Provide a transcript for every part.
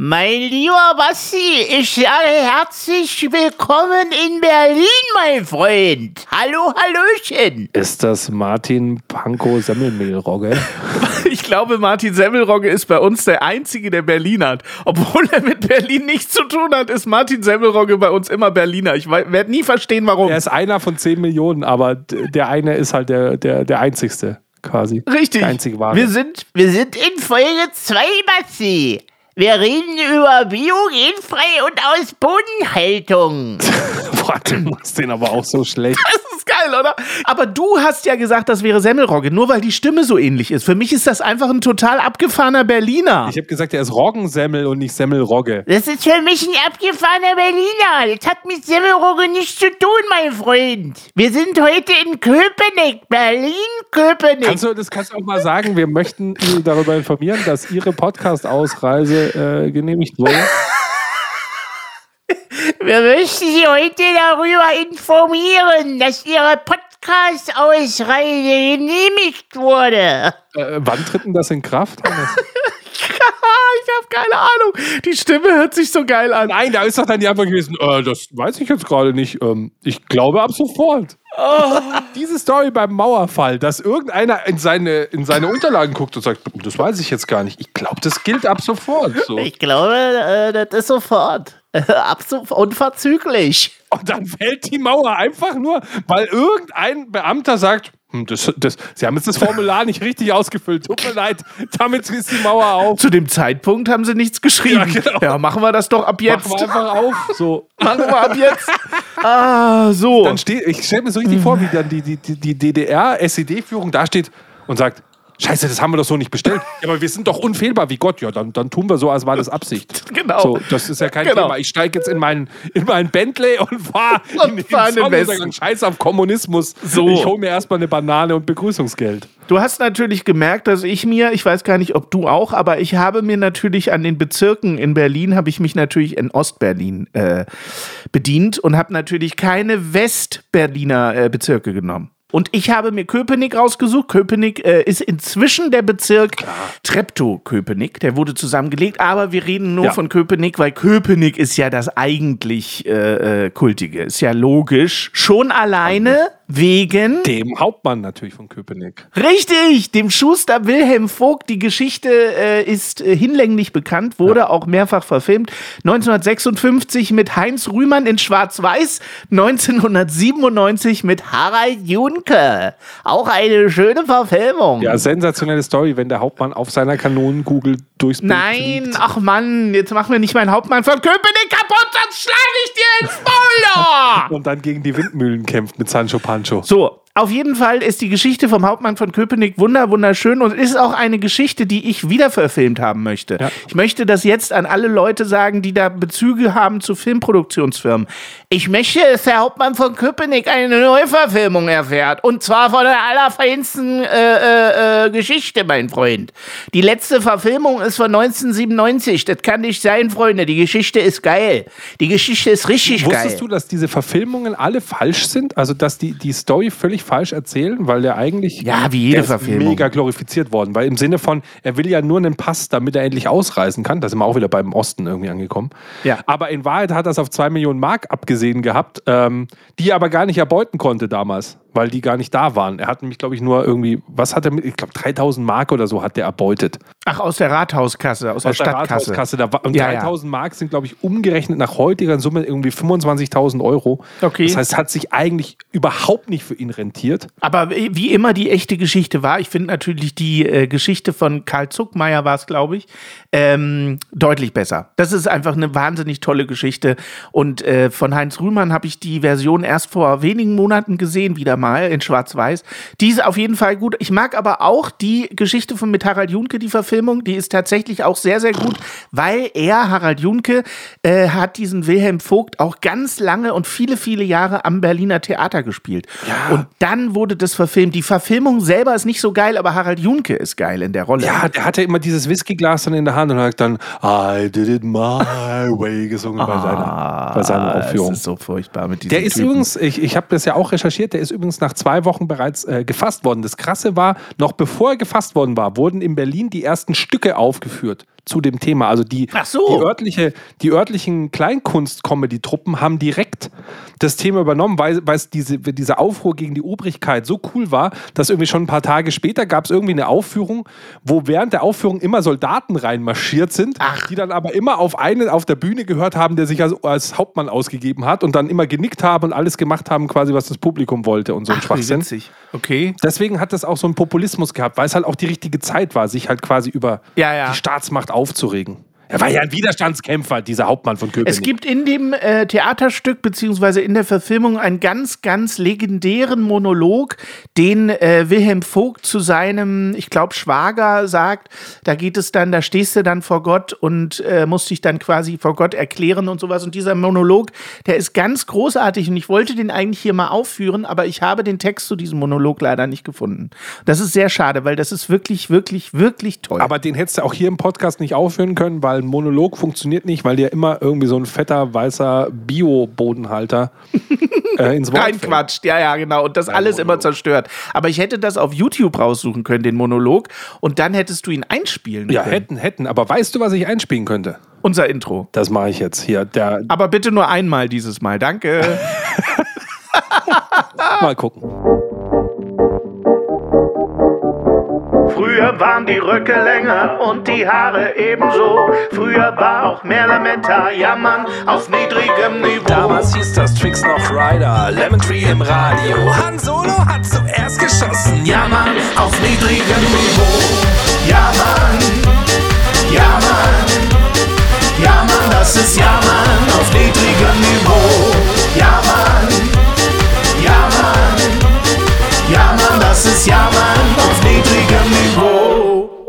Mein lieber Basti, ich sage herzlich willkommen in Berlin, mein Freund. Hallo, Hallöchen. Ist das Martin Pankow Semmelmehlrogge? Ich glaube, Martin Semmelrogge ist bei uns der Einzige, der Berlin hat. Obwohl er mit Berlin nichts zu tun hat, ist Martin Semmelrogge bei uns immer Berliner. Ich werde nie verstehen, warum. Er ist einer von 10 Millionen, aber der eine ist halt der, der, der Einzigste quasi. Richtig. Der einzige. Wir sind, wir sind in Folge 2, Basti. Wir reden über biogenfrei und aus Bodenhaltung. Boah, du machst den aber auch so schlecht. Das geil, oder? Aber du hast ja gesagt, das wäre Semmelrogge, nur weil die Stimme so ähnlich ist. Für mich ist das einfach ein total abgefahrener Berliner. Ich habe gesagt, er ist Roggensemmel und nicht Semmelrogge. Das ist für mich ein abgefahrener Berliner. Das hat mit Semmelrogge nichts zu tun, mein Freund. Wir sind heute in Köpenick, Berlin, Köpenick. Kannst du, das kannst du auch mal sagen, wir möchten darüber informieren, dass Ihre Podcast-Ausreise äh, genehmigt wurde. Wir möchten Sie heute darüber informieren, dass Ihre Podcast-Ausreise genehmigt wurde. Äh, wann tritt denn das in Kraft, ich habe keine Ahnung. Die Stimme hört sich so geil an. Nein, da ist doch dann die Antwort gewesen, äh, das weiß ich jetzt gerade nicht. Ähm, ich glaube ab sofort. Oh. Diese Story beim Mauerfall, dass irgendeiner in seine, in seine Unterlagen guckt und sagt, das weiß ich jetzt gar nicht. Ich glaube, das gilt ab sofort. So. Ich glaube, äh, das ist sofort. Ab sofort unverzüglich. Und dann fällt die Mauer einfach nur, weil irgendein Beamter sagt, hm, das, das, Sie haben jetzt das Formular nicht richtig ausgefüllt. Tut mir leid, damit ist die Mauer auf. Zu dem Zeitpunkt haben sie nichts geschrieben. Ja, genau. ja machen wir das doch ab jetzt. Machen wir einfach auf. So. machen wir ab jetzt. Ah, so. Dann steht, ich stelle mir so richtig vor, wie dann die, die, die DDR-SED-Führung da steht und sagt, Scheiße, das haben wir doch so nicht bestellt. Ja, aber wir sind doch unfehlbar wie Gott. Ja, dann, dann tun wir so, als war das Absicht. Genau. So, das ist ja kein genau. Thema. Ich steige jetzt in meinen, in meinen Bentley und fahre in den Sonnenuntergang. Scheiß auf Kommunismus. So. Ich hole mir erstmal eine Banane und Begrüßungsgeld. Du hast natürlich gemerkt, dass ich mir, ich weiß gar nicht, ob du auch, aber ich habe mir natürlich an den Bezirken in Berlin, habe ich mich natürlich in Ostberlin äh, bedient und habe natürlich keine Westberliner äh, Bezirke genommen. Und ich habe mir Köpenick rausgesucht. Köpenick äh, ist inzwischen der Bezirk Treptow-Köpenick. Der wurde zusammengelegt, aber wir reden nur ja. von Köpenick, weil Köpenick ist ja das eigentlich äh, äh Kultige. Ist ja logisch. Schon alleine wegen dem Hauptmann natürlich von Köpenick. Richtig, dem Schuster Wilhelm Vogt. Die Geschichte äh, ist äh, hinlänglich bekannt, wurde ja. auch mehrfach verfilmt. 1956 mit Heinz Rühmann in Schwarz-Weiß, 1997 mit Harald Junke. Auch eine schöne Verfilmung. Ja, sensationelle Story, wenn der Hauptmann auf seiner Kanonenkugel durchs Bild Nein, fliegt. ach Mann, jetzt machen wir nicht meinen Hauptmann von Köpenick sonst schlage ich dir ins Maul. Und dann gegen die Windmühlen kämpft mit Sancho Panza. Pancho. So, auf jeden Fall ist die Geschichte vom Hauptmann von Köpenick wunder wunderschön und ist auch eine Geschichte, die ich wieder verfilmt haben möchte. Ja. Ich möchte das jetzt an alle Leute sagen, die da Bezüge haben zu Filmproduktionsfirmen. Ich möchte, dass der Hauptmann von Köpenick eine Neuverfilmung erfährt und zwar von der allerfeinsten äh, äh, äh, Geschichte, mein Freund. Die letzte Verfilmung ist von 1997. Das kann nicht sein, Freunde. Die Geschichte ist geil. Die Geschichte ist richtig Wusstest geil. Wusstest du, dass diese Verfilmungen alle falsch sind? Also, dass die, die Story völlig falsch erzählen, weil der eigentlich ja, wie jede Verfilmung. mega glorifiziert worden, weil im Sinne von, er will ja nur einen Pass, damit er endlich ausreisen kann. Da sind wir auch wieder beim Osten irgendwie angekommen. Ja. Aber in Wahrheit hat er es auf zwei Millionen Mark abgesehen gehabt, ähm, die er aber gar nicht erbeuten konnte damals weil die gar nicht da waren. Er hat nämlich, glaube ich, nur irgendwie, was hat er mit, ich glaube 3000 Mark oder so hat der erbeutet. Ach, aus der Rathauskasse, aus, Aus der der Stadtkasse. Rathauskasse. Da war, und Ja, ja. 3000 Mark sind, glaube ich, umgerechnet nach heutiger Summe irgendwie 25.000 Euro. Okay. Das heißt, es hat sich eigentlich überhaupt nicht für ihn rentiert. Aber wie immer die echte Geschichte war, ich finde natürlich die äh, Geschichte von Karl Zuckmeier war es, glaube ich, ähm, deutlich besser. Das ist einfach eine wahnsinnig tolle Geschichte. Und äh, von Heinz Rühmann habe ich die Version erst vor wenigen Monaten gesehen, wieder mal in Schwarz-Weiß. Die ist auf jeden Fall gut. Ich mag aber auch die Geschichte von mit Harald Junke, die Verfilmung. Die ist tatsächlich auch sehr, sehr gut, weil er, Harald Junke, äh, hat diesen Wilhelm Vogt auch ganz lange und viele, viele Jahre am Berliner Theater gespielt. Und dann wurde das verfilmt. Die Verfilmung selber ist nicht so geil, aber Harald Junke ist geil in der Rolle. Ja, der hatte immer dieses Whiskyglas dann in der Hand und hat dann I did it my way gesungen bei seiner, bei seiner Aufführung. Ah, Das ist so furchtbar mit diesem Der ist Typen. übrigens, ich, ich habe das ja auch recherchiert, der ist übrigens nach zwei Wochen bereits äh, gefasst worden. Das Krasse war, noch bevor er gefasst worden war, wurden in Berlin die ersten Stücke aufgeführt zu dem Thema. Also die, Ach so. die, örtliche, die örtlichen Kleinkunst-Comedy-Truppen haben direkt das Thema übernommen, weil, weil es diese, diese Aufruhr gegen die Obrigkeit so cool war, dass irgendwie schon ein paar Tage später gab es irgendwie eine Aufführung, wo während der Aufführung immer Soldaten reinmarschiert sind, die dann aber immer auf einen auf der Bühne gehört haben, der sich als, als Hauptmann ausgegeben hat und dann immer genickt haben und alles gemacht haben, quasi was das Publikum wollte und so ein Ach, Schwachsinn. witzig. Okay. Deswegen hat das auch so einen Populismus gehabt, weil es halt auch die richtige Zeit war, sich halt quasi über Ja, ja. die Staatsmacht aufzuregen. Er war ja ein Widerstandskämpfer, dieser Hauptmann von Köpenick. Es gibt in dem äh, Theaterstück beziehungsweise in der Verfilmung einen ganz, ganz legendären Monolog, den äh, Wilhelm Vogt zu seinem, ich glaube, Schwager sagt. Da geht es dann, da stehst du dann vor Gott und äh, musst dich dann quasi vor Gott erklären und sowas. Und dieser Monolog, der ist ganz großartig und ich wollte den eigentlich hier mal aufführen, aber ich habe den Text zu diesem Monolog leider nicht gefunden. Das ist sehr schade, weil das ist wirklich, wirklich, wirklich toll. Aber den hättest du auch hier im Podcast nicht aufführen können, weil ein Monolog funktioniert nicht, weil dir immer irgendwie so ein fetter, weißer Bio-Bodenhalter äh, ins Wort fällt. reinquatscht. Ja, ja, genau. Und das alles immer Monolog. zerstört. Aber ich hätte das auf YouTube raussuchen können, den Monolog. Und dann hättest du ihn einspielen Ja, können. hätten, hätten. Aber weißt du, was ich einspielen könnte? Unser Intro. Das mache ich jetzt hier. Der, Aber bitte nur einmal dieses Mal. Danke. mal gucken. Früher waren die Röcke länger und die Haare ebenso. Früher war auch mehr Lametta, jammern auf niedrigem Niveau. Damals hieß das Tricks noch Rider, Lemon Tree im Radio. Han Solo hat zuerst geschossen, ja Jammern auf niedrigem Niveau. Ja, Mann. Ja, Mann. Ja, Mann, das ist Jammern auf niedrigem Niveau. Ja, Mann. Ja, Mann. Ja, Mann, das ist Jammern auf.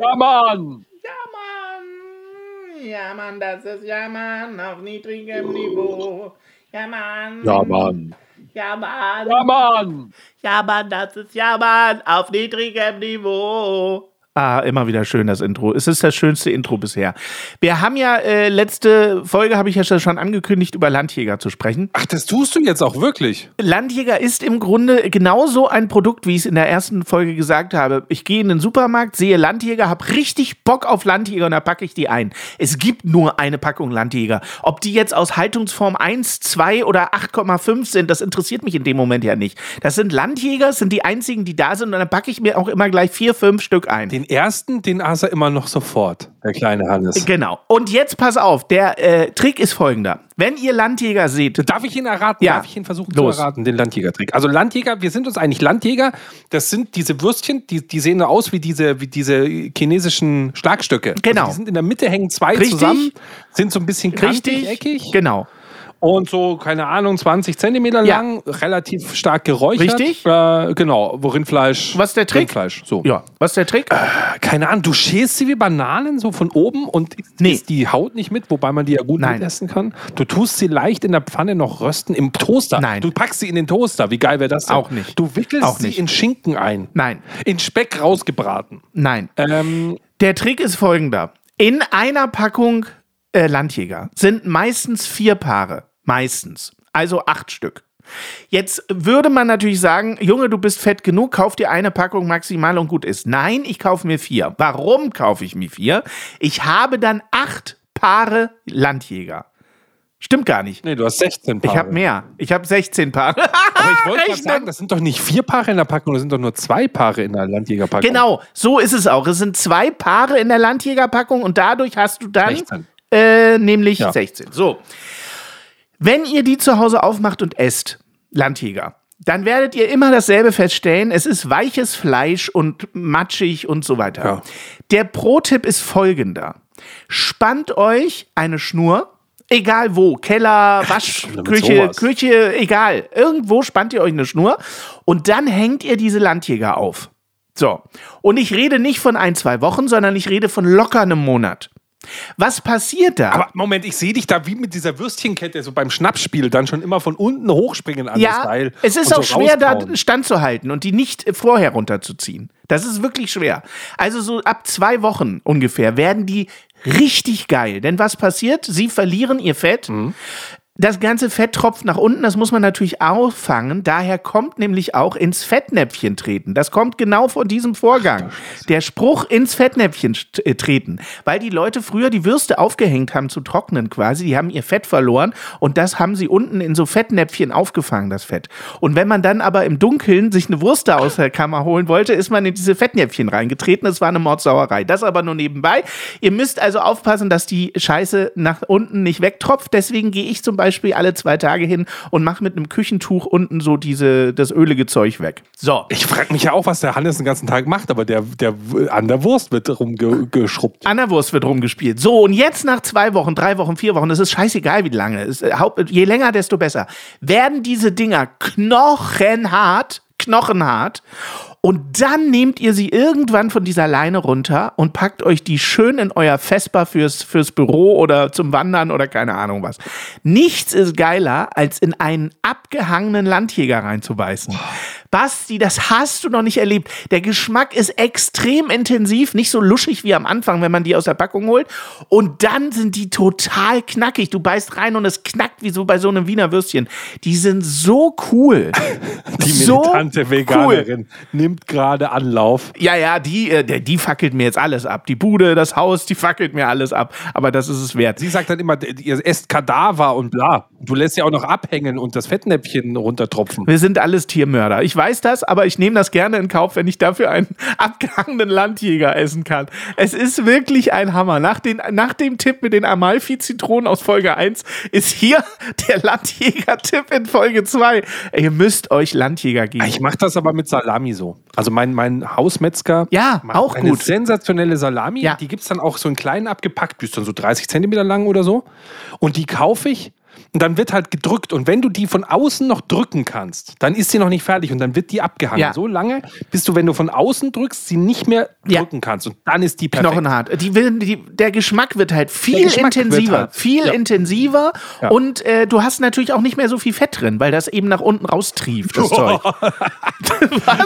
Ja, Mann! Ja, Mann. Ja, Mann, das ist Jammern auf niedrigem Niveau. Ja, Mann. Ja, Mann! Ja, Mann. Ja, Mann! Ja, Mann, das ist ja, Mann, auf niedrigem Niveau. Ah, immer wieder schön das Intro. Es ist das schönste Intro bisher. Wir haben ja äh, letzte Folge, habe ich ja schon angekündigt, über Landjäger zu sprechen. Ach, das tust du jetzt auch wirklich? Landjäger ist im Grunde genauso ein Produkt, wie ich es in der ersten Folge gesagt habe. Ich gehe in den Supermarkt, sehe Landjäger, habe richtig Bock auf Landjäger und da packe ich die ein. Es gibt nur eine Packung Landjäger. Ob die jetzt aus Haltungsform 1, 2 oder 8,5 sind, das interessiert mich in dem Moment ja nicht. Das sind Landjäger, das sind die einzigen, die da sind und dann packe ich mir auch immer gleich vier, fünf Stück ein. Den ersten, den aß er immer noch sofort, der kleine Hannes. Genau. Und jetzt pass auf, der äh, Trick ist folgender. Wenn ihr Landjäger seht, Darf ich ihn erraten? Ja. Darf ich ihn versuchen Los. zu erraten, den Landjäger-Trick? Also Landjäger, wir sind uns eigentlich Landjäger, das sind diese Würstchen, die, die sehen aus wie diese, wie diese chinesischen Schlagstöcke. Genau. Also die sind in der Mitte, hängen zwei Richtig. zusammen, sind so ein bisschen kantig, richtig, eckig genau. Und so, keine Ahnung, 20 Zentimeter Ja. lang, relativ stark geräuchert. Richtig. Äh, genau, wo Rindfleisch. Was ist der Trick? Rindfleisch, so. Ja, was ist der Trick? Keine Ahnung, du schälst sie wie Bananen so von oben und Nee. isst die Haut nicht mit, wobei man die ja gut Nein. mitessen kann. Du tust sie leicht in der Pfanne noch rösten im Toaster. Nein. Du packst sie in den Toaster. Wie geil wäre das denn? Auch nicht. Du wickelst Auch sie nicht. in Schinken ein. Nein. In Speck rausgebraten. Nein. Ähm, Der Trick ist folgender. In einer Packung äh, Landjäger sind meistens vier Paare. Meistens. Also acht Stück. Jetzt würde man natürlich sagen, Junge, du bist fett genug, kauf dir eine Packung maximal und gut ist. Nein, ich kaufe mir vier. Warum kaufe ich mir vier? Ich habe dann acht Paare Landjäger. Stimmt gar nicht. Nee, du hast 16 Paare. Ich habe mehr. Ich habe 16 Paare. Aber ich wollte gerade sagen, das sind doch nicht vier Paare in der Packung, das sind doch nur zwei Paare in der Landjägerpackung. Genau, so ist es auch. Es sind zwei Paare in der Landjägerpackung und dadurch hast du dann 16. Äh, nämlich Ja. 16. So. Wenn ihr die zu Hause aufmacht und esst, Landjäger, dann werdet ihr immer dasselbe feststellen. Es ist weiches Fleisch und matschig und so weiter. Ja. Der Pro-Tipp ist folgender. Spannt euch eine Schnur, egal wo, Keller, Waschküche. Küche, egal. Irgendwo spannt ihr euch eine Schnur und dann hängt ihr diese Landjäger auf. So. Und ich rede nicht von ein, zwei Wochen, sondern ich rede von locker einem Monat. Was passiert da? Aber Moment, ich sehe dich da wie mit dieser Würstchenkette, so beim Schnappspiel, dann schon immer von unten hochspringen an das ja, Teil. es ist auch so schwer, da rauskauen. standzuhalten und die nicht äh, vorher runterzuziehen. Das ist wirklich schwer. Also so ab zwei Wochen ungefähr werden die richtig geil. Denn was passiert? Sie verlieren ihr Fett. Mhm. Das ganze Fett tropft nach unten, das muss man natürlich auffangen. Daher kommt nämlich auch ins Fettnäpfchen treten. Das kommt genau von diesem Vorgang. Der Spruch ins Fettnäpfchen äh, treten. Weil die Leute früher die Würste aufgehängt haben zu trocknen quasi. Die haben ihr Fett verloren und das haben sie unten in so Fettnäpfchen aufgefangen, das Fett. Und wenn man dann aber im Dunkeln sich eine Wurst da aus der Kammer holen wollte, ist man in diese Fettnäpfchen reingetreten. Es war eine Mordsauerei. Das aber nur nebenbei. Ihr müsst also aufpassen, dass die Scheiße nach unten nicht wegtropft. Deswegen gehe ich zum Beispiel alle zwei Tage hin und mache mit einem Küchentuch unten so diese, das ölige Zeug weg. So. Ich frage mich ja auch, was der Hannes den ganzen Tag macht, aber der, der an der Wurst wird rumgeschrubbt. An der Wurst wird rumgespielt. So, und jetzt nach zwei Wochen, drei Wochen, vier Wochen, das ist scheißegal, wie lange. Es, äh, je länger, desto besser. Werden diese Dinger knochenhart, knochenhart. Und dann nehmt ihr sie irgendwann von dieser Leine runter und packt euch die schön in euer Vespa fürs, fürs Büro oder zum Wandern oder keine Ahnung was. Nichts ist geiler, als in einen abgehangenen Landjäger reinzubeißen. Basti, das hast du noch nicht erlebt. Der Geschmack ist extrem intensiv, nicht so luschig wie am Anfang, wenn man die aus der Packung holt. Und dann sind die total knackig. Du beißt rein und es knackt wie so bei so einem Wiener Würstchen. Die sind so cool. Die so militante Veganerin nimmt gerade Anlauf. Ja, ja, die, äh, die fackelt mir jetzt alles ab. Die Bude, das Haus, die fackelt mir alles ab. Aber das ist es wert. Sie sagt dann immer, ihr esst Kadaver und bla. Du lässt ja auch noch abhängen und das Fettnäpfchen runtertropfen. Wir sind alles Tiermörder. Ich weiß das, aber ich nehme das gerne in Kauf, wenn ich dafür einen abgehangenen Landjäger essen kann. Es ist wirklich ein Hammer. Nach, den, nach dem Tipp mit den Amalfi-Zitronen aus Folge 1 ist hier der Landjäger-Tipp in Folge 2. Ihr müsst euch Landjäger geben. Ich mache das aber mit Salami so. Also mein, mein Hausmetzger Ja, auch eine gut. sensationelle Salami. Ja. Die gibt es dann auch so in kleinen abgepackt, die ist dann so 30 Zentimeter lang oder so. Und die kaufe ich und dann wird halt gedrückt. Und wenn du die von außen noch drücken kannst, dann ist sie noch nicht fertig und dann wird die abgehangen. Ja. So lange, bis du, wenn du von außen drückst, sie nicht mehr Ja. drücken kannst. Und dann ist die perfekt. Knochenhart. Die, die, der Geschmack wird halt viel intensiver. halt- viel ja. intensiver. Ja. Und äh, du hast natürlich auch nicht mehr so viel Fett drin, weil das eben nach unten raustrieft, das Zeug.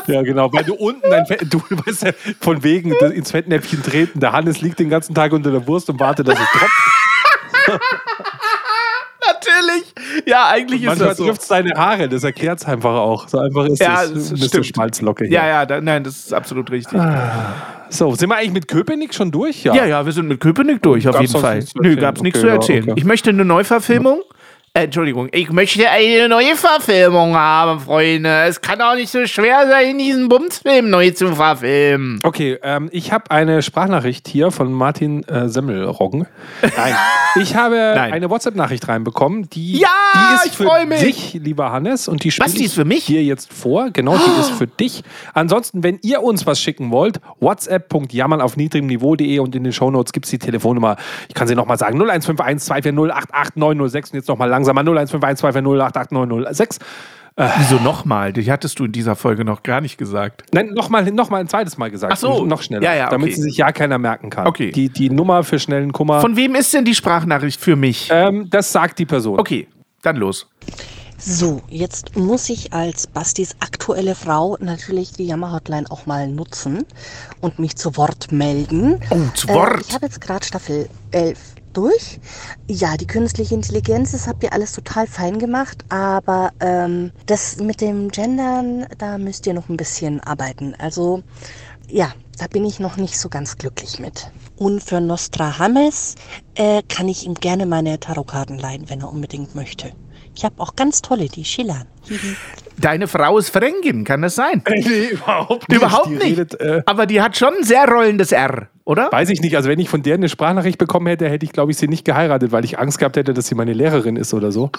Ja, genau, weil du unten dein Fett, du weißt ja, von wegen ins Fettnäpfchen treten. Der Hannes liegt den ganzen Tag unter der Wurst und wartet, dass es tropft. Natürlich. Ja, eigentlich ist Manchmal das so. trifft es deine Haare, das erklärt es einfach auch. So einfach ist Ja, es. das Mr. stimmt. Schmalzlocke hier. Ja, ja, da, nein, das ist absolut richtig. So, sind wir eigentlich mit Köpenick schon durch? Ja, ja, wir sind mit Köpenick durch, auf Gab's jeden Fall. Nö, erzählen? gab's nichts Okay, zu ja, erzählen. okay. Ich möchte eine Neuverfilmung. Äh, Entschuldigung, ich möchte eine neue Verfilmung haben, Freunde. Es kann auch nicht so schwer sein, diesen Bumsfilm neu zu verfilmen. Okay, ähm, ich habe eine Sprachnachricht hier von Martin äh, Semmelroggen. Nein, ich habe Nein. eine WhatsApp-Nachricht reinbekommen, die, Ja, die ist ich für mich. dich, lieber Hannes, und die spiele Was, die ich ist für mich? dir jetzt vor. Genau, die ist für dich. Ansonsten, wenn ihr uns was schicken wollt, whatsapp.jammern auf niedrigem Niveau.de und in den Shownotes gibt es die Telefonnummer. Ich kann sie nochmal sagen: 0151 240 88906 und jetzt nochmal langsamer 0151 240 88906. Wieso nochmal? Die hattest du in dieser Folge noch gar nicht gesagt. Nein, nochmal noch mal ein zweites Mal gesagt. Ach so. Noch schneller. Ja, ja, Damit okay. sie sich ja keiner merken kann. Okay. Die, die Nummer für schnellen Kummer. Von wem ist denn die Sprachnachricht für mich? ähm, das sagt die Person. Okay, dann los. So, jetzt muss ich als Bastis aktuelle Frau natürlich die Jammer-Hotline auch mal nutzen und mich zu Wort melden. Oh, zu Wort. Äh, ich habe jetzt gerade Staffel 11 durch. Ja, die künstliche Intelligenz, das habt ihr alles total fein gemacht, aber ähm, das mit dem Gendern, da müsst ihr noch ein bisschen arbeiten. Also, ja, da bin ich noch nicht so ganz glücklich mit. Und für Nostradamus äh, kann ich ihm gerne meine Tarotkarten leihen, wenn er unbedingt möchte. Ich habe auch ganz tolle, die schillern. Deine Frau ist Fränkin, kann das sein? Nee, überhaupt nicht. Überhaupt Die nicht. Redet, äh, Aber die hat schon ein sehr rollendes R, oder? weiß ich nicht. Also, wenn ich von der eine Sprachnachricht bekommen hätte, hätte ich, glaube ich, sie nicht geheiratet, weil ich Angst gehabt hätte, dass sie meine Lehrerin ist oder so.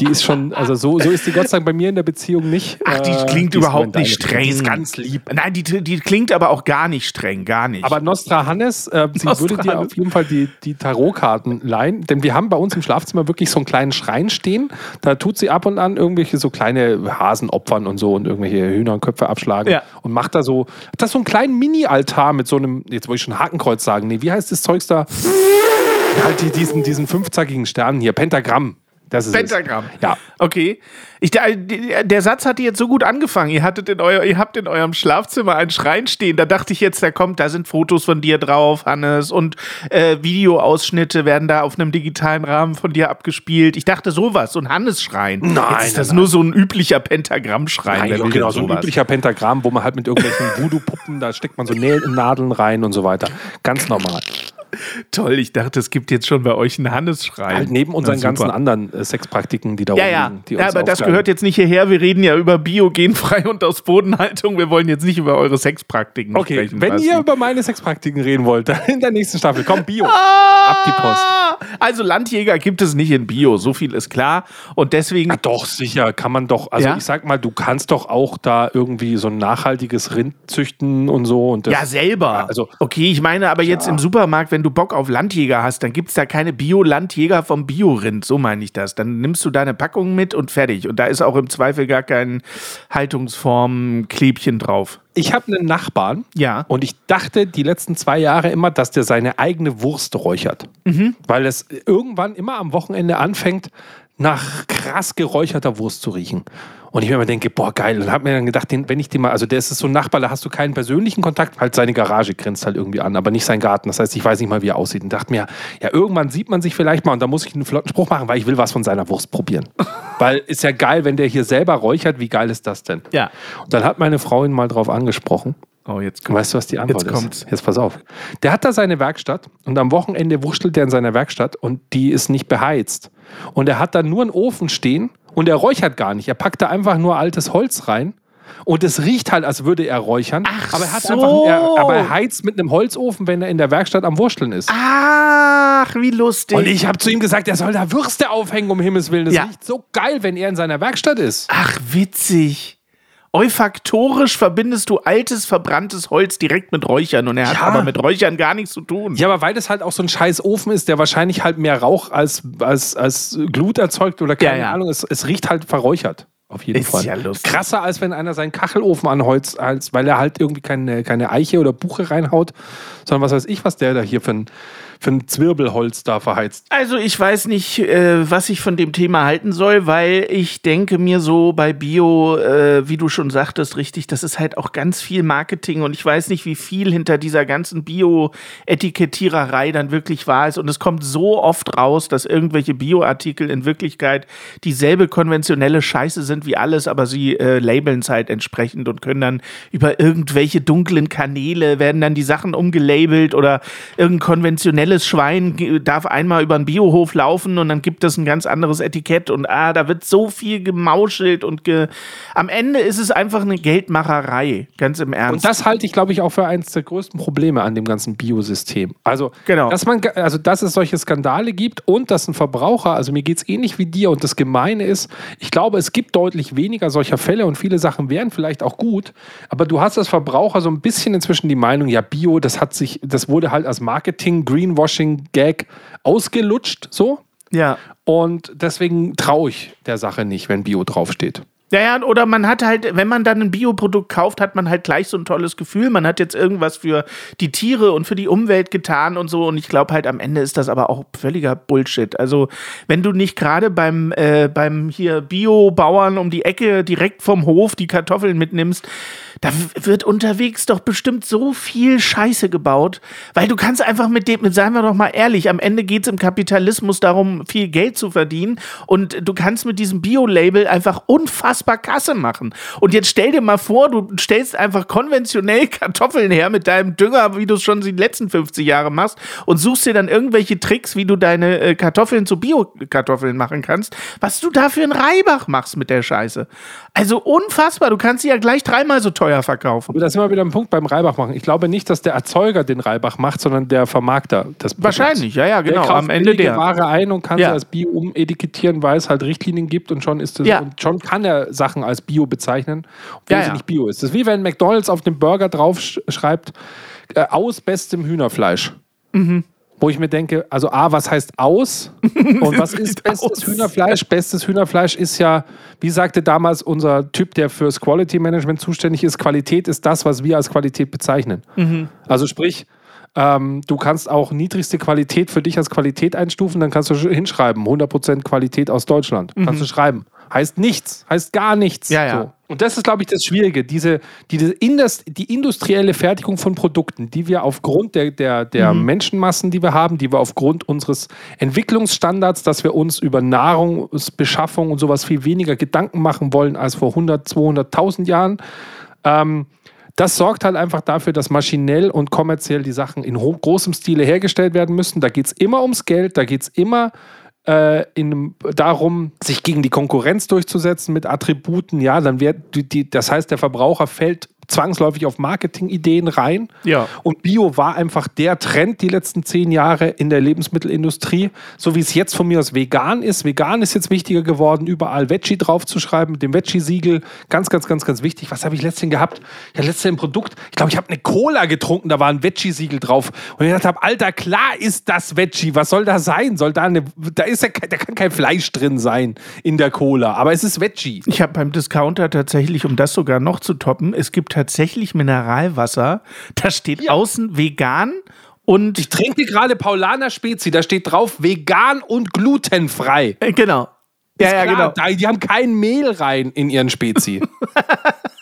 Die ist schon, also so, so ist die Gott sei Dank bei mir in der Beziehung nicht. Ach, die Äh, klingt ist überhaupt nur nicht streng. Die ist ganz lieb. Nein, die, die klingt aber auch gar nicht streng, gar nicht. Aber Nostra Hannes, äh, sie Nostra würde dir auf jeden Fall die, die Tarotkarten leihen, denn wir haben bei uns im Schlafzimmer wirklich so einen kleinen Schrein stehen. Da tut sie ab und an irgendwelche so kleine Hasen opfern und so und irgendwelche Hühner und Köpfe abschlagen Ja. und macht da so, hat da so einen kleinen Mini-Altar mit so einem, jetzt wollte ich schon Hakenkreuz sagen, nee, wie heißt das Zeugs da? halt die, diesen, diesen fünfzackigen Stern hier, Pentagramm. Das ist Pentagramm. Es. Ja. Okay. Ich, der, der Satz hatte jetzt so gut angefangen. Ihr, hattet in euer, ihr habt in eurem Schlafzimmer einen Schrein stehen. Da dachte ich jetzt, da kommt, da sind Fotos von dir drauf, Hannes, und äh, Videoausschnitte werden da auf einem digitalen Rahmen von dir abgespielt. Ich dachte sowas, so ein Hannes-Schrein. Nein, Jetzt ist das nein, nur so ein üblicher Pentagramm-Schrein. Nein, genau, so ein sowas? üblicher Pentagramm, wo man halt mit irgendwelchen Voodoo-Puppen, da steckt man so Näh- Nadeln rein und so weiter. Ganz normal. Toll, ich dachte, es gibt jetzt schon bei euch einen Hannes-Schrein. Halt neben unseren super. ganzen anderen äh, Sexpraktiken, die da Ja, ja. rumliegen. Die ja aber das gehört jetzt nicht hierher. Wir reden ja über biogenfrei und aus Bodenhaltung. Wir wollen jetzt nicht über eure Sexpraktiken Okay, sprechen. wenn Basti. ihr über meine Sexpraktiken reden wollt, dann in der nächsten Staffel, komm, Bio. Ab die Post. Ah, Also Landjäger gibt es nicht in Bio, so viel ist klar. Und deswegen. Ja, doch, sicher, kann man doch. Also Ja? ich sag mal, du kannst doch auch da irgendwie so ein nachhaltiges Rind züchten und so. Und Ja, selber. Also- okay, ich meine aber jetzt im Supermarkt, wenn du Bock auf Landjäger hast, dann gibt es da keine Bio-Landjäger vom Biorind. So meine ich das. Dann nimmst du deine Packung mit und fertig. Und da ist auch im Zweifel gar kein Haltungsform-Klebchen drauf. Ich habe einen Nachbarn. Ja. Und ich dachte die letzten zwei Jahre immer, dass der seine eigene Wurst räuchert. Mhm. Weil es irgendwann immer am Wochenende anfängt, nach krass geräucherter Wurst zu riechen. Und ich mir immer denke, boah, geil. Und habe mir dann gedacht, den, wenn ich den mal, also der ist so ein Nachbar, da hast du keinen persönlichen Kontakt, halt seine Garage grenzt halt irgendwie an, aber nicht sein Garten. Das heißt, ich weiß nicht mal, wie er aussieht. Und dachte mir, ja, irgendwann sieht man sich vielleicht mal und da muss ich einen flotten Spruch machen, weil ich will was von seiner Wurst probieren. weil ist ja geil, wenn der hier selber räuchert, wie geil ist das denn? Ja. Und dann hat meine Frau ihn mal drauf angesprochen. Oh, jetzt kommt. Weißt du, was die Antwort Jetzt kommt's. ist? Jetzt pass auf. Der hat da seine Werkstatt und am Wochenende wurschtelt er in seiner Werkstatt und die ist nicht beheizt. Und er hat da nur einen Ofen stehen und er räuchert gar nicht. Er packt da einfach nur altes Holz rein. Und es riecht halt, als würde er räuchern. Ach aber er hat so. einfach, er, aber er heizt mit einem Holzofen, wenn er in der Werkstatt am Wursteln ist. Ach, wie lustig. Und ich habe zu ihm gesagt, er soll da Würste aufhängen, um Himmels Willen. Das Ja. riecht so geil, wenn er in seiner Werkstatt ist. Ach, witzig. Olfaktorisch verbindest du altes, verbranntes Holz direkt mit Räuchern und er hat Ja. aber mit Räuchern gar nichts zu tun. Ja, aber weil das halt auch so ein scheiß Ofen ist, der wahrscheinlich halt mehr Rauch als, als, als Glut erzeugt oder keine Ja, ja. Ahnung, es, es riecht halt verräuchert. Auf jeden Ist Fall. ja lustig. Krasser, als wenn einer seinen Kachelofen anholzt, als, weil er halt irgendwie keine, keine Eiche oder Buche reinhaut, sondern was weiß ich, was der da hier für ein, für ein Zwirbelholz da verheizt. Also ich weiß nicht, äh, was ich von dem Thema halten soll, weil ich denke mir so bei Bio, äh, wie du schon sagtest, richtig, das ist halt auch ganz viel Marketing und ich weiß nicht, wie viel hinter dieser ganzen Bio-Etikettiererei dann wirklich wahr ist und es kommt so oft raus, dass irgendwelche Bio-Artikel in Wirklichkeit dieselbe konventionelle Scheiße sind wie alles, aber sie äh, labeln es halt entsprechend und können dann über irgendwelche dunklen Kanäle werden dann die Sachen umgelabelt oder irgendein konventionelles Schwein ge- darf einmal über einen Biohof laufen und dann gibt es ein ganz anderes Etikett und ah, da wird so viel gemauschelt und ge am Ende ist es einfach eine Geldmacherei, ganz im Ernst. Und das halte ich, glaube ich, auch für eines der größten Probleme an dem ganzen Biosystem. Also, Genau. dass, man, also, dass es solche Skandale gibt und dass ein Verbraucher, also mir geht es ähnlich wie dir und das Gemeine ist, ich glaube, es gibt deutlich weniger solcher Fälle und viele Sachen wären vielleicht auch gut, aber du hast als Verbraucher so ein bisschen inzwischen die Meinung, ja, Bio, das hat sich, das wurde halt als Marketing, Greenwashing, Gag ausgelutscht, so. ja. Und deswegen traue ich der Sache nicht, wenn Bio draufsteht. Ja, ja, oder man hat halt, wenn man dann ein Bioprodukt kauft, hat man halt gleich so ein tolles Gefühl. Man hat jetzt irgendwas für die Tiere und für die Umwelt getan und so. Und ich glaube halt, am Ende ist das aber auch völliger Bullshit. Also, wenn du nicht gerade beim, äh, beim hier Bio-Bauern um die Ecke direkt vom Hof die Kartoffeln mitnimmst, Da wird unterwegs doch bestimmt so viel Scheiße gebaut, weil du kannst einfach mit dem, seien wir doch mal ehrlich, am Ende geht es im Kapitalismus darum, viel Geld zu verdienen und du kannst mit diesem Bio-Label einfach unfassbar Kasse machen. Und jetzt stell dir mal vor, du stellst einfach konventionell Kartoffeln her mit deinem Dünger, wie du es schon die letzten 50 Jahre machst und suchst dir dann irgendwelche Tricks, wie du deine äh, Kartoffeln zu Bio-Kartoffeln machen kannst, was du da für einen Reibach machst mit der Scheiße. Also unfassbar, du kannst sie ja gleich dreimal so teuer verkaufen. Aber da sind wir wieder am Punkt beim Reibach machen. Ich glaube nicht, dass der Erzeuger den Reibach macht, sondern der Vermarkter Produkts. Wahrscheinlich, ja, ja, Der genau. kauft Am Ende der. Ware ein und kann Ja. sie als Bio umetikettieren, weil es halt Richtlinien gibt und schon ist es Ja. und schon kann er Sachen als Bio bezeichnen, obwohl Ja, sie nicht Bio ist. Das ist wie wenn McDonalds auf dem Burger drauf sch schreibt, äh, aus bestem Hühnerfleisch. Mhm. Wo ich mir denke, also A, was heißt aus? Und was ist bestes aus? Hühnerfleisch? Bestes Hühnerfleisch ist ja, wie sagte damals unser Typ, der fürs Quality Management zuständig ist, Qualität ist das, was wir als Qualität bezeichnen. Mhm. Also sprich, ähm, du kannst auch niedrigste Qualität für dich als Qualität einstufen, dann kannst du sch- hinschreiben, 100% Qualität aus Deutschland. Kannst du schreiben. Heißt nichts, heißt gar nichts. Mhm. Ja, ja. So. Und das ist, glaube ich, das Schwierige, diese, diese Indus die industrielle Fertigung von Produkten, die wir aufgrund der, der, der Mhm. Menschenmassen, die wir haben, die wir aufgrund unseres Entwicklungsstandards, dass wir uns über Nahrungsbeschaffung und sowas viel weniger Gedanken machen wollen als vor 100, 200.000 Jahren, ähm, das sorgt halt einfach dafür, dass maschinell und kommerziell die Sachen in großem Stile hergestellt werden müssen. Da geht es immer ums Geld, da geht es immer äh, in, darum, sich gegen die Konkurrenz durchzusetzen mit Attributen. Ja, dann wird die, die, das heißt, der Verbraucher fällt zwangsläufig auf Marketingideen rein. Ja. Und Bio war einfach der Trend die letzten zehn Jahre in der Lebensmittelindustrie. So wie es jetzt von mir aus vegan ist. Vegan ist jetzt wichtiger geworden, überall Veggie draufzuschreiben, mit dem Veggie-Siegel. Ganz, ganz, ganz, ganz wichtig. Was habe ich letztens gehabt? Ja, letztens ein Produkt. Ich glaube, ich habe eine Cola getrunken, da war ein Veggie-Siegel drauf. Und ich dachte, hab, Alter, klar ist das Veggie. Was soll da sein? Soll da eine, da ist ja, da kann kein Fleisch drin sein in der Cola. Aber es ist Veggie. Ich habe beim Discounter tatsächlich, um das sogar noch zu toppen, es gibt tatsächlich Mineralwasser. Da steht außen vegan und Ich trinke gerade Paulaner Spezi, da steht drauf vegan und glutenfrei. äh, genau. Ja, ja, genau. Da, die haben kein Mehl rein in ihren Spezi.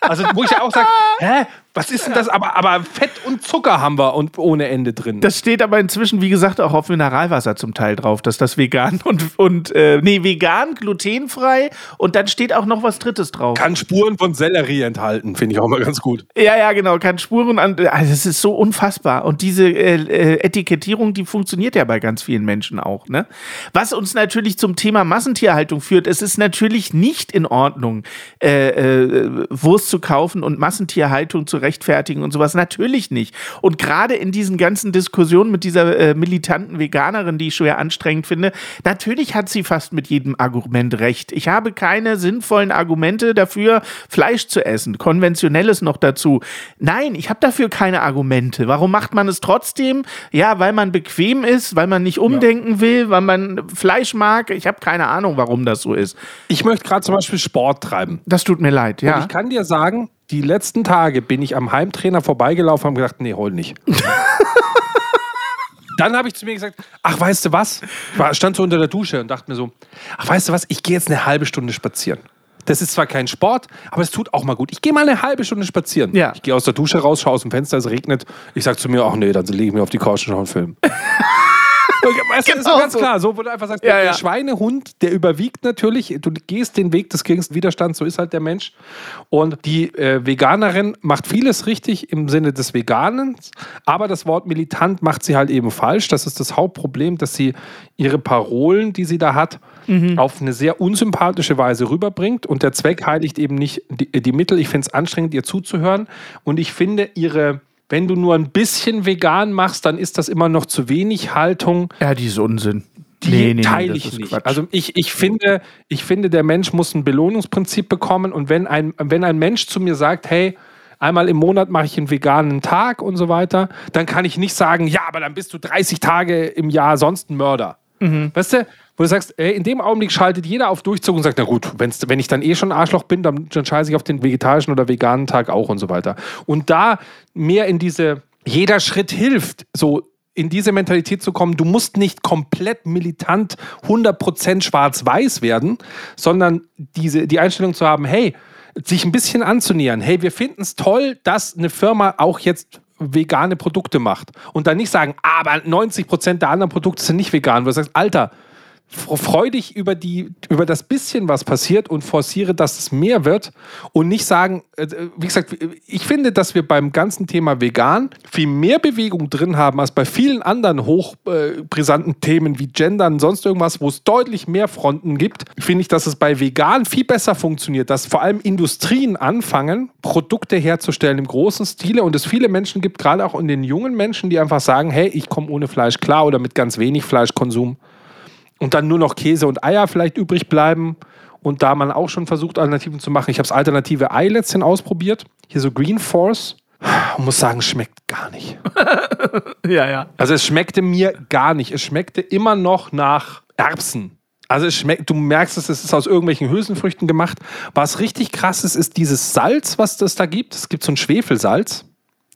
also, wo ich ja auch sage, hä, was ist denn das? Aber, aber Fett und Zucker haben wir und ohne Ende drin. Das steht aber inzwischen, wie gesagt, auch auf Mineralwasser zum Teil drauf, dass das vegan und, und äh, nee, vegan, glutenfrei und dann steht auch noch was Drittes drauf. kann Spuren von Sellerie enthalten, finde ich auch mal ganz gut. Ja, ja, genau, kann Spuren an. Also es ist so unfassbar. Und diese äh, äh, Etikettierung, die funktioniert ja bei ganz vielen Menschen auch. Ne? Was uns natürlich zum Thema Massentierhaltung führt, es ist natürlich nicht in Ordnung, äh, äh, Wurst zu kaufen und Massentierhaltung zu rechtfertigen und sowas. Natürlich nicht. Und gerade in diesen ganzen Diskussionen mit dieser äh, militanten Veganerin, die ich schwer anstrengend finde, natürlich hat sie fast mit jedem Argument recht. Ich habe keine sinnvollen Argumente dafür, Fleisch zu essen. Konventionelles noch dazu. Nein, ich habe dafür keine Argumente. Warum macht man es trotzdem? Ja, weil man bequem ist, weil man nicht umdenken will, weil man Fleisch mag. Ich habe keine Ahnung, warum das so ist. Ich möchte gerade zum Beispiel Sport treiben. Das tut mir leid, Und ja. ich kann dir sagen, die letzten Tage bin ich am Heimtrainer vorbeigelaufen und habe gedacht, nee, hol nicht. Dann habe ich zu mir gesagt, ach, weißt du was? Ich war, stand so unter der Dusche und dachte mir so, ach, weißt du was? Ich gehe jetzt eine halbe Stunde spazieren. Das ist zwar kein Sport, aber es tut auch mal gut. Ich gehe mal eine halbe Stunde spazieren. Ja. Ich gehe aus der Dusche raus, schaue aus dem Fenster, es regnet. Ich sage zu mir, ach nee, dann lege ich mir auf die Couch und schaue einen Film. Weißt du, das ist Genau ganz so. klar, so wo du einfach sagst, Ja, der ja. Schweinehund, der überwiegt natürlich. Du gehst den Weg des geringsten Widerstands, so ist halt der Mensch. Und die äh, Veganerin macht vieles richtig im Sinne des Veganens, aber das Wort militant macht sie halt eben falsch. Das ist das Hauptproblem, dass sie ihre Parolen, die sie da hat, auf eine sehr unsympathische Weise rüberbringt. Und der Zweck heiligt eben nicht die, die Mittel. Ich finde es anstrengend, ihr zuzuhören. Und ich finde ihre. Wenn du nur ein bisschen vegan machst, dann ist das immer noch zu wenig Haltung Ja, die ist Unsinn. die teile das ich nicht. Quatsch. Also ich, ich, finde, ich finde, der Mensch muss ein Belohnungsprinzip bekommen und wenn ein, wenn ein Mensch zu mir sagt, hey, einmal im Monat mache ich einen veganen Tag und so weiter, dann kann ich nicht sagen, ja, aber dann bist du 30 Tage im Jahr sonst ein Mörder. Weißt du, wo du sagst, ey, in dem Augenblick schaltet jeder auf Durchzug und sagt, na gut, wenn's, wenn ich dann eh schon Arschloch bin, dann, dann scheiße ich auf den vegetarischen oder veganen Tag auch und so weiter. Und da mehr in diese, jeder Schritt hilft, so in diese Mentalität zu kommen, du musst nicht komplett militant 100% schwarz-weiß werden, sondern diese, die Einstellung zu haben, hey, sich ein bisschen anzunähern. Hey, wir finden es toll, dass eine Firma auch jetzt vegane Produkte macht. Und dann nicht sagen, aber 90 Prozent der anderen Produkte sind nicht vegan. Wo du sagst, Alter, freu dich über, die, über das bisschen, was passiert und forciere, dass es mehr wird und nicht sagen, äh, wie gesagt, ich finde, dass wir beim ganzen Thema vegan viel mehr Bewegung drin haben als bei vielen anderen hochbrisanten Themen wie Gender und sonst irgendwas, wo es deutlich mehr Fronten gibt, finde ich, dass es bei vegan viel besser funktioniert, dass vor allem Industrien anfangen, Produkte herzustellen im großen Stile und es viele Menschen gibt, gerade auch in den jungen Menschen, die einfach sagen, hey, ich komme ohne Fleisch klar oder mit ganz wenig Fleischkonsum und dann nur noch Käse und Eier vielleicht übrig bleiben. Und da man auch schon versucht, Alternativen zu machen. Ich habe das alternative Eilätzchen ausprobiert. Hier so Green Force. Und muss sagen, schmeckt gar nicht. Ja, ja. Also es schmeckte mir gar nicht. Es schmeckte immer noch nach Erbsen. Also es schmeckt, du merkst es, es ist aus irgendwelchen Hülsenfrüchten gemacht. Was richtig krass ist, ist dieses Salz, was es da gibt. Es gibt so ein Schwefelsalz.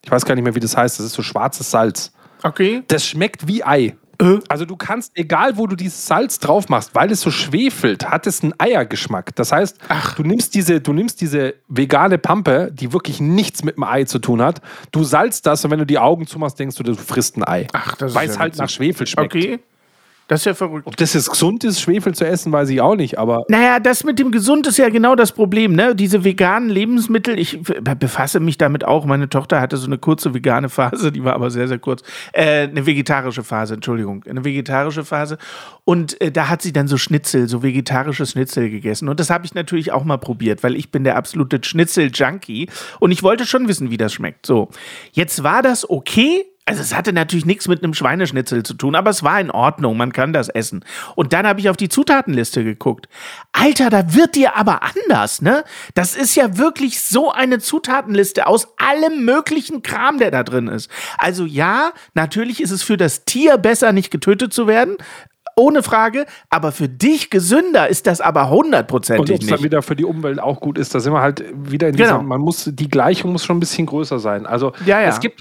Ich weiß gar nicht mehr, wie das heißt. Das ist so schwarzes Salz. Okay. Das schmeckt wie Ei. Also du kannst, egal wo du dieses Salz drauf machst, weil es so schwefelt, hat es einen Eiergeschmack. Das heißt, du nimmst diese, du nimmst diese vegane Pampe, die wirklich nichts mit dem Ei zu tun hat, du salzt das und wenn du die Augen zumachst, denkst du, du frisst ein Ei. Ach, das ist weil ja es halt witzig. nach Schwefel schmeckt. Okay. Das ist ja verrückt. Ob das jetzt gesund ist, Schwefel zu essen, weiß ich auch nicht, aber Naja, das mit dem Gesund ist ja genau das Problem, ne? Diese veganen Lebensmittel, ich be- befasse mich damit auch. Meine Tochter hatte so eine kurze vegane Phase, die war aber sehr, sehr kurz. Äh, eine vegetarische Phase, Entschuldigung. Eine vegetarische Phase. Und äh, da hat sie dann so Schnitzel, so vegetarische Schnitzel gegessen. Und das habe ich natürlich auch mal probiert, weil ich bin der absolute Schnitzel-Junkie. Und ich wollte schon wissen, wie das schmeckt. So, jetzt war das okay. Also es hatte natürlich nichts mit einem Schweineschnitzel zu tun, aber es war in Ordnung, man kann das essen. Und dann habe ich auf die Zutatenliste geguckt. Alter, da wird dir aber anders, ne? Das ist ja wirklich so eine Zutatenliste aus allem möglichen Kram, der da drin ist. Also ja, natürlich ist es für das Tier besser, nicht getötet zu werden. Ohne Frage, aber für dich gesünder ist das aber und ob hundertprozentig es dann nicht. wieder für die Umwelt auch gut ist, da sind wir halt wieder in dieser, Genau. man muss, die Gleichung muss schon ein bisschen größer sein. Also Ja, ja. es gibt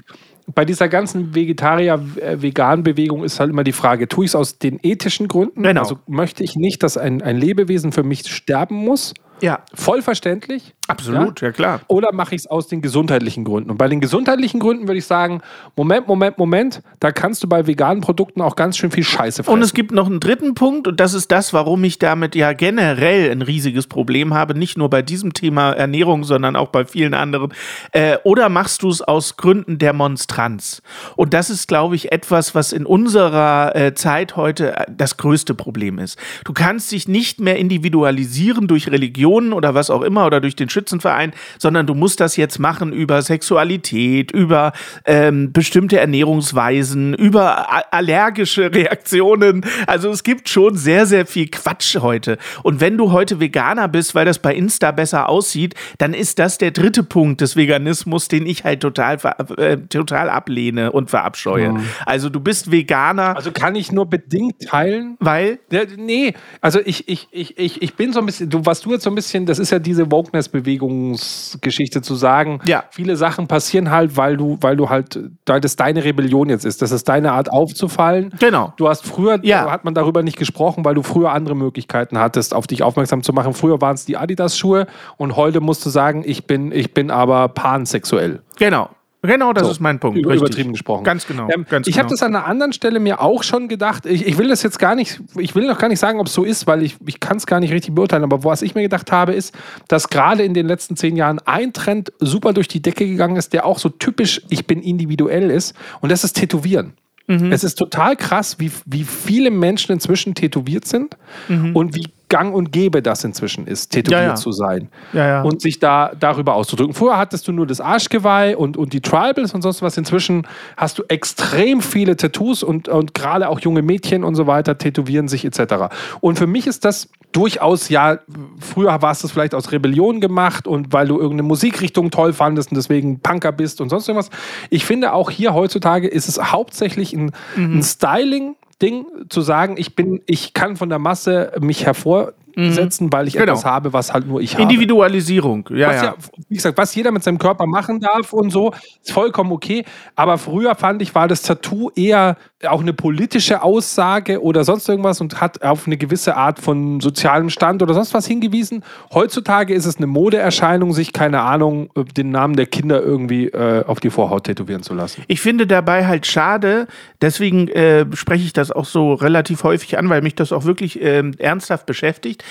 bei dieser ganzen Vegetarier-Vegan-Bewegung ist halt immer die Frage, tue ich es aus den ethischen Gründen? Genau. Also möchte ich nicht, dass ein, ein Lebewesen für mich sterben muss? Ja, Voll verständlich. absolut, ja, klar. Oder mache ich es aus den gesundheitlichen Gründen? Und bei den gesundheitlichen Gründen würde ich sagen, Moment, Moment, Moment, da kannst du bei veganen Produkten auch ganz schön viel Scheiße fressen. Und es gibt noch einen dritten Punkt, und das ist das, warum ich damit ja generell ein riesiges Problem habe, nicht nur bei diesem Thema Ernährung, sondern auch bei vielen anderen. Äh, oder machst du es aus Gründen der Monstranz? Und das ist, glaube ich, etwas, was in unserer äh, Zeit heute das größte Problem ist. Du kannst dich nicht mehr individualisieren durch Religionen oder was auch immer oder durch den Schützenverein, sondern du musst das jetzt machen über Sexualität, über ähm, bestimmte Ernährungsweisen, über allergische Reaktionen. Also es gibt schon sehr, sehr viel Quatsch heute. Und wenn du heute Veganer bist, weil das bei Insta besser aussieht, dann ist das der dritte Punkt des Veganismus, den ich halt total, äh, total ablehne und verabscheue. Also du bist Veganer, also kann ich nur bedingt teilen. weil nee, also ich, ich, ich, ich, ich bin so ein bisschen, du, was du jetzt so ein bisschen, das ist ja diese Wokeness-Bewegungsgeschichte zu sagen, Ja. viele Sachen passieren halt, weil du, weil du halt, weil das deine Rebellion jetzt ist. Das ist deine Art aufzufallen. Genau. Du hast früher, Ja. hat man darüber nicht gesprochen, weil du früher andere Möglichkeiten hattest, auf dich aufmerksam zu machen. Früher waren es die Adidas-Schuhe und heute musst du sagen, ich bin, ich bin aber pansexuell. genau. Genau, das So, ist mein Punkt. über- richtig. Übertrieben gesprochen. Ganz genau. Ähm, ganz ich genau. habe das an einer anderen Stelle mir auch schon gedacht. Ich, ich will das jetzt gar nicht, ich will noch gar nicht sagen, ob es so ist, weil ich, ich kann es gar nicht richtig beurteilen. Aber was ich mir gedacht habe, ist, dass gerade in den letzten zehn Jahren ein Trend super durch die Decke gegangen ist, der auch so typisch ich bin individuell ist. Und das ist Tätowieren. Mhm. Es ist total krass, wie, wie viele Menschen inzwischen tätowiert sind und wie gang und gäbe das inzwischen ist, tätowiert Mhm. Ja, ja. zu sein Ja, und sich da darüber auszudrücken. Vorher hattest du nur das Arschgeweih und, und die Tribals und sonst was. Inzwischen hast du extrem viele Tattoos und, und gerade auch junge Mädchen und so weiter tätowieren sich etc. Und für mich ist das durchaus, ja, früher warst du es vielleicht aus Rebellion gemacht und weil du irgendeine Musikrichtung toll fandest und deswegen Punker bist und sonst irgendwas. Ich finde auch hier heutzutage ist es hauptsächlich ein, ein Styling. Ding zu sagen, ich bin, ich kann von der Masse mich hervor setzen, weil ich Genau. etwas habe, was halt nur ich habe. Individualisierung. Ja, was ja. ja, wie gesagt, was jeder mit seinem Körper machen darf und so, ist vollkommen okay. Aber früher fand ich, war das Tattoo eher auch eine politische Aussage oder sonst irgendwas und hat auf eine gewisse Art von sozialem Stand oder sonst was hingewiesen. Heutzutage ist es eine Modeerscheinung, sich, keine Ahnung, den Namen der Kinder irgendwie äh, auf die Vorhaut tätowieren zu lassen. Ich finde dabei halt schade, deswegen äh, spreche ich das auch so relativ häufig an, weil mich das auch wirklich ähm, ernsthaft beschäftigt.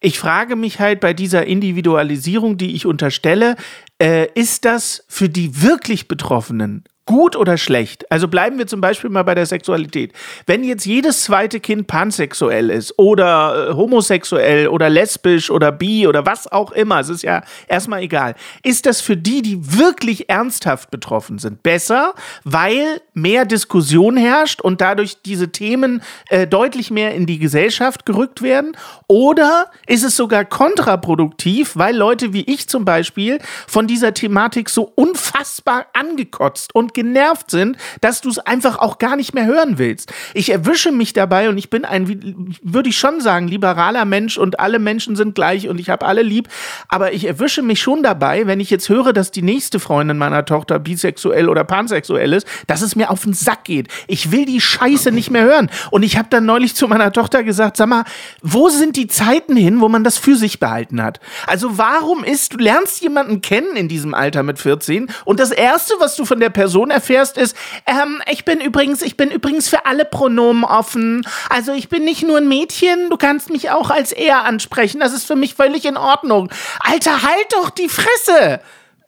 Ich frage mich halt bei dieser Individualisierung, die ich unterstelle, äh, ist das für die wirklich Betroffenen gut oder schlecht? Also bleiben wir zum Beispiel mal bei der Sexualität. Wenn jetzt jedes zweite Kind pansexuell ist oder äh, homosexuell oder lesbisch oder bi oder was auch immer, es ist ja erstmal egal, ist das für die, die wirklich ernsthaft betroffen sind, besser, weil mehr Diskussion herrscht und dadurch diese Themen äh, deutlich mehr in die Gesellschaft gerückt werden? Oder ist es sogar kontraproduktiv, weil Leute wie ich zum Beispiel von dieser Thematik so unfassbar angekotzt und genervt sind, dass du es einfach auch gar nicht mehr hören willst. Ich erwische mich dabei und ich bin ein, würde ich schon sagen, liberaler Mensch und alle Menschen sind gleich und ich habe alle lieb, aber ich erwische mich schon dabei, wenn ich jetzt höre, dass die nächste Freundin meiner Tochter bisexuell oder pansexuell ist, dass es mir auf den Sack geht. Ich will die Scheiße nicht mehr hören. Und ich habe dann neulich zu meiner Tochter gesagt, sag mal, wo sind die Zeiten hin, wo man das für sich behalten hat? Also warum ist, du lernst jemanden kennen in diesem Alter mit 14 und das erste, was du von der Person erfährst, ist, ähm, ich bin übrigens, ich bin übrigens für alle Pronomen offen. Also ich bin nicht nur ein Mädchen, du kannst mich auch als er ansprechen. Das ist für mich völlig in Ordnung. Alter, halt doch die Fresse!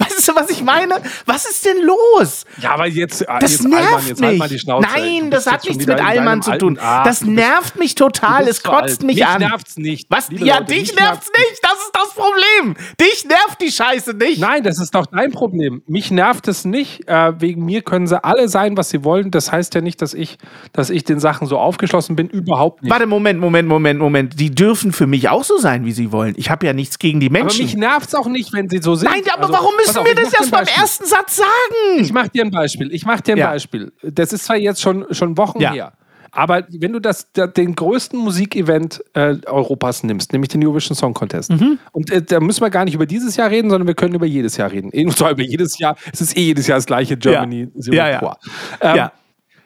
Weißt du, was ich meine? Was ist denn los? Ja, aber jetzt, äh, Das jetzt nervt Allmann, jetzt halt mal die mich. Schnauze. Nein, das hat nichts mit Allmann zu tun. das nervt mich total. Es kotzt mich, mich an. nervt's nicht. Was? Liebe ja, Leute, dich mich nervt's nicht. Das ist das Problem. Dich nervt die Scheiße nicht. Nein, das ist doch dein Problem. Mich nervt es nicht. Äh, wegen mir können sie alle sein, was sie wollen. Das heißt ja nicht, dass ich, dass ich den Sachen so aufgeschlossen bin. Überhaupt nicht. Warte, Moment, Moment, Moment, Moment. Die dürfen für mich auch so sein, wie sie wollen. Ich habe ja nichts gegen die aber Menschen. mich nervt's auch nicht, wenn sie so sind. Nein, aber Also, warum müssen auf, wir ich das erst beim ersten Satz sagen? Ich mach dir ein Beispiel. Ich mach dir ein Ja. Beispiel. Das ist zwar jetzt schon, schon Wochen Ja. her. Aber wenn du das, da, den größten Musikevent äh, Europas nimmst, nämlich den Eurovision Song Contest, Mhm. und äh, da müssen wir gar nicht über dieses Jahr reden, sondern wir können über jedes Jahr reden. Eh, Und zwar über jedes Jahr. Es ist eh jedes Jahr das gleiche Germany Ja, ja. Tour. Ähm, Ja.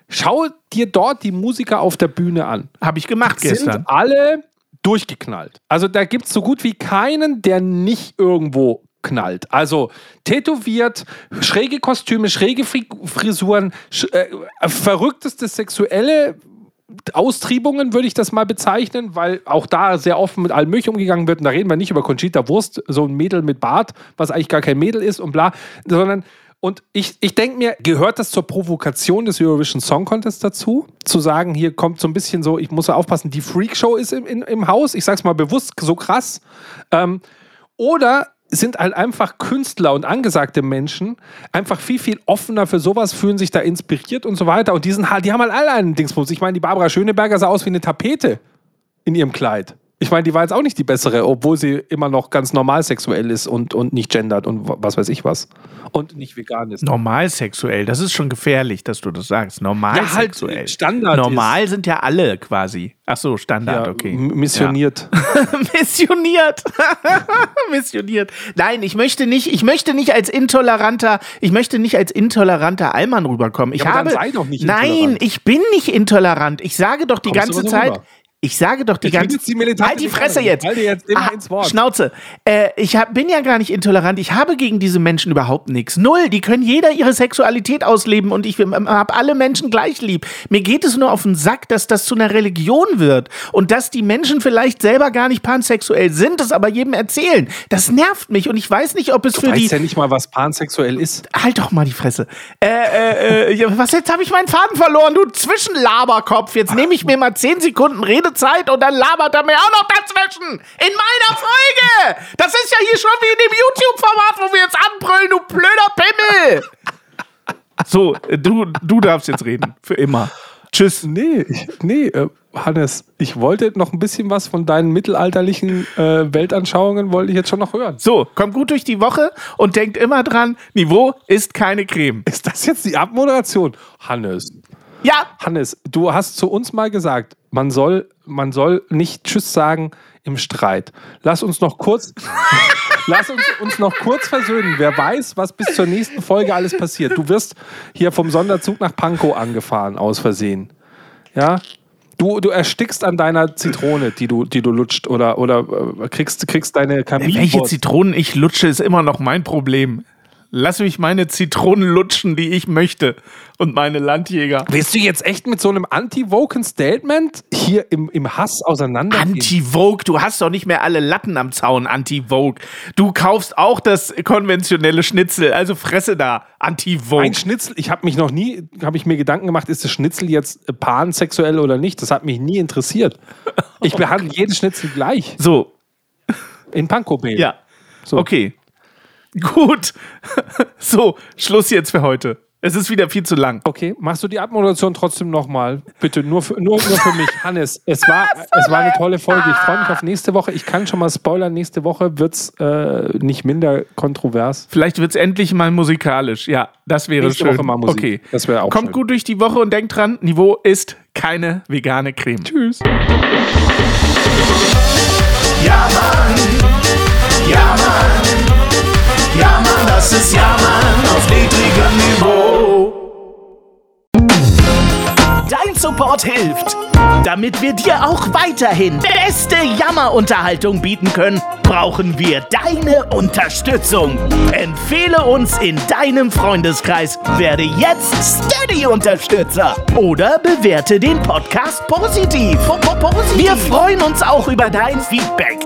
Schau dir dort die Musiker auf der Bühne an. Habe ich gemacht Sind gestern. alle durchgeknallt. Also da gibt es so gut wie keinen, der nicht irgendwo knallt. Also tätowiert, schräge Kostüme, schräge Fri Frisuren, sch äh, verrückteste sexuelle Austriebungen würde ich das mal bezeichnen, weil auch da sehr offen mit allem Möglichen umgegangen wird. Und da reden wir nicht über Conchita Wurst, so ein Mädel mit Bart, was eigentlich gar kein Mädel ist und bla, sondern und ich, ich denke mir, gehört das zur Provokation des Eurovision Song Contest dazu? Zu sagen, hier kommt so ein bisschen so, ich muss ja aufpassen, die Freakshow ist im, in, im Haus, ich sag's mal bewusst so krass. Ähm, oder sind halt einfach Künstler und angesagte Menschen einfach viel, viel offener für sowas, fühlen sich da inspiriert und so weiter. Und die, sind, halt- die haben halt alle einen Dingsbums. Ich meine, die Barbara Schöneberger sah aus wie eine Tapete in ihrem Kleid. Ich meine, die war jetzt auch nicht die bessere, obwohl sie immer noch ganz normal sexuell ist und, und nicht gendert und wa- was weiß ich was. Und nicht vegan ist. Normal sexuell, das ist schon gefährlich, dass du das sagst. Normal Ja, halt sexuell. Standard Normal sind ja alle quasi. Ach so, Standard, Ja, okay. Missioniert. Missioniert. Missioniert. Nein, ich möchte nicht, ich möchte nicht als intoleranter, ich möchte nicht als intoleranter Allmann rüberkommen. Ich Ja, habe sei doch nicht Nein, intolerant. ich bin nicht intolerant. Ich sage doch die Kommst ganze Zeit, rüber. Ich sage doch die Ich ganze militante Halt die. Fresse jetzt. Dir jetzt Ah, ins Wort. Schnauze. Äh, ich hab, bin ja gar nicht intolerant. Ich habe gegen diese Menschen überhaupt nichts. Null. Die können jeder ihre Sexualität ausleben und ich habe alle Menschen gleich lieb. Mir geht es nur auf den Sack, dass das zu einer Religion wird und dass die Menschen vielleicht selber gar nicht pansexuell sind, es aber jedem erzählen. Das nervt mich und ich weiß nicht, ob es Du für die weißt ja nicht mal, was pansexuell ist. Halt doch mal die Fresse. Äh, äh, äh, was jetzt habe ich meinen Faden verloren, du Zwischenlaberkopf. Jetzt nehme ich mir mal 10 Sekunden Redezeit und dann labert er mir auch noch dazwischen. In meiner Folge. Das ist ja hier schon wie in dem YouTube-Format, wo wir jetzt anbrüllen, du blöder Pimmel. So, du, du darfst jetzt reden. Für immer. Tschüss. Nee, nee, äh, Hannes, ich wollte noch ein bisschen was von deinen mittelalterlichen äh, Weltanschauungen, wollte ich jetzt schon noch hören. So, kommt gut durch die Woche und denkt immer dran, Niveau ist keine Creme. Ist das jetzt die Abmoderation? Hannes. Ja. Hannes, du hast zu uns mal gesagt, man soll, man soll nicht Tschüss sagen im Streit. Lass uns noch kurz, lass uns, uns noch kurz versöhnen. Wer weiß, was bis zur nächsten Folge alles passiert. Du wirst hier vom Sonderzug nach Pankow angefahren, aus Versehen. Ja? Du, du erstickst an deiner Zitrone, die du, die du lutscht, oder, oder äh, kriegst, kriegst deine Welche Kaminwurst. Zitronen ich lutsche, ist immer noch mein Problem. Lass mich meine Zitronen lutschen, die ich möchte. Und meine Landjäger. Willst du jetzt echt mit so einem anti-woken Statement hier im, im Hass auseinandergehen? Anti-Vogue, du hast doch nicht mehr alle Latten am Zaun, Anti-Vogue. Du kaufst auch das konventionelle Schnitzel, also fresse da, Anti-Vogue. Ein Schnitzel, ich habe mich noch nie, habe ich mir Gedanken gemacht, ist das Schnitzel jetzt äh, pansexuell oder nicht? Das hat mich nie interessiert. Ich behandle jedes Schnitzel gleich. So, In Pankow. ja. So. Okay. Gut. So, Schluss jetzt für heute. Es ist wieder viel zu lang. Okay, machst du die Abmoderation trotzdem nochmal? Bitte, nur für, nur, nur für mich. Hannes, es war, es war eine tolle Folge. Ich freue mich auf nächste Woche. Ich kann schon mal spoilern, nächste Woche wird es äh, nicht minder kontrovers. Vielleicht wird es endlich mal musikalisch. Ja, das wäre Nächste schön. Woche mal Musik. Okay. Das wäre auch Kommt schön. gut durch die Woche und denkt dran, Niveau ist keine vegane Creme. Tschüss. Ja, Mann. Ja, Mann. Ja, Mann, das ist Ja, Mann auf niedrigem Niveau. Dein Support hilft. Damit wir dir auch weiterhin beste Jammerunterhaltung bieten können, brauchen wir deine Unterstützung. Empfehle uns in deinem Freundeskreis, werde jetzt Steady-Unterstützer oder bewerte den Podcast positiv. Wir freuen uns auch über dein Feedback.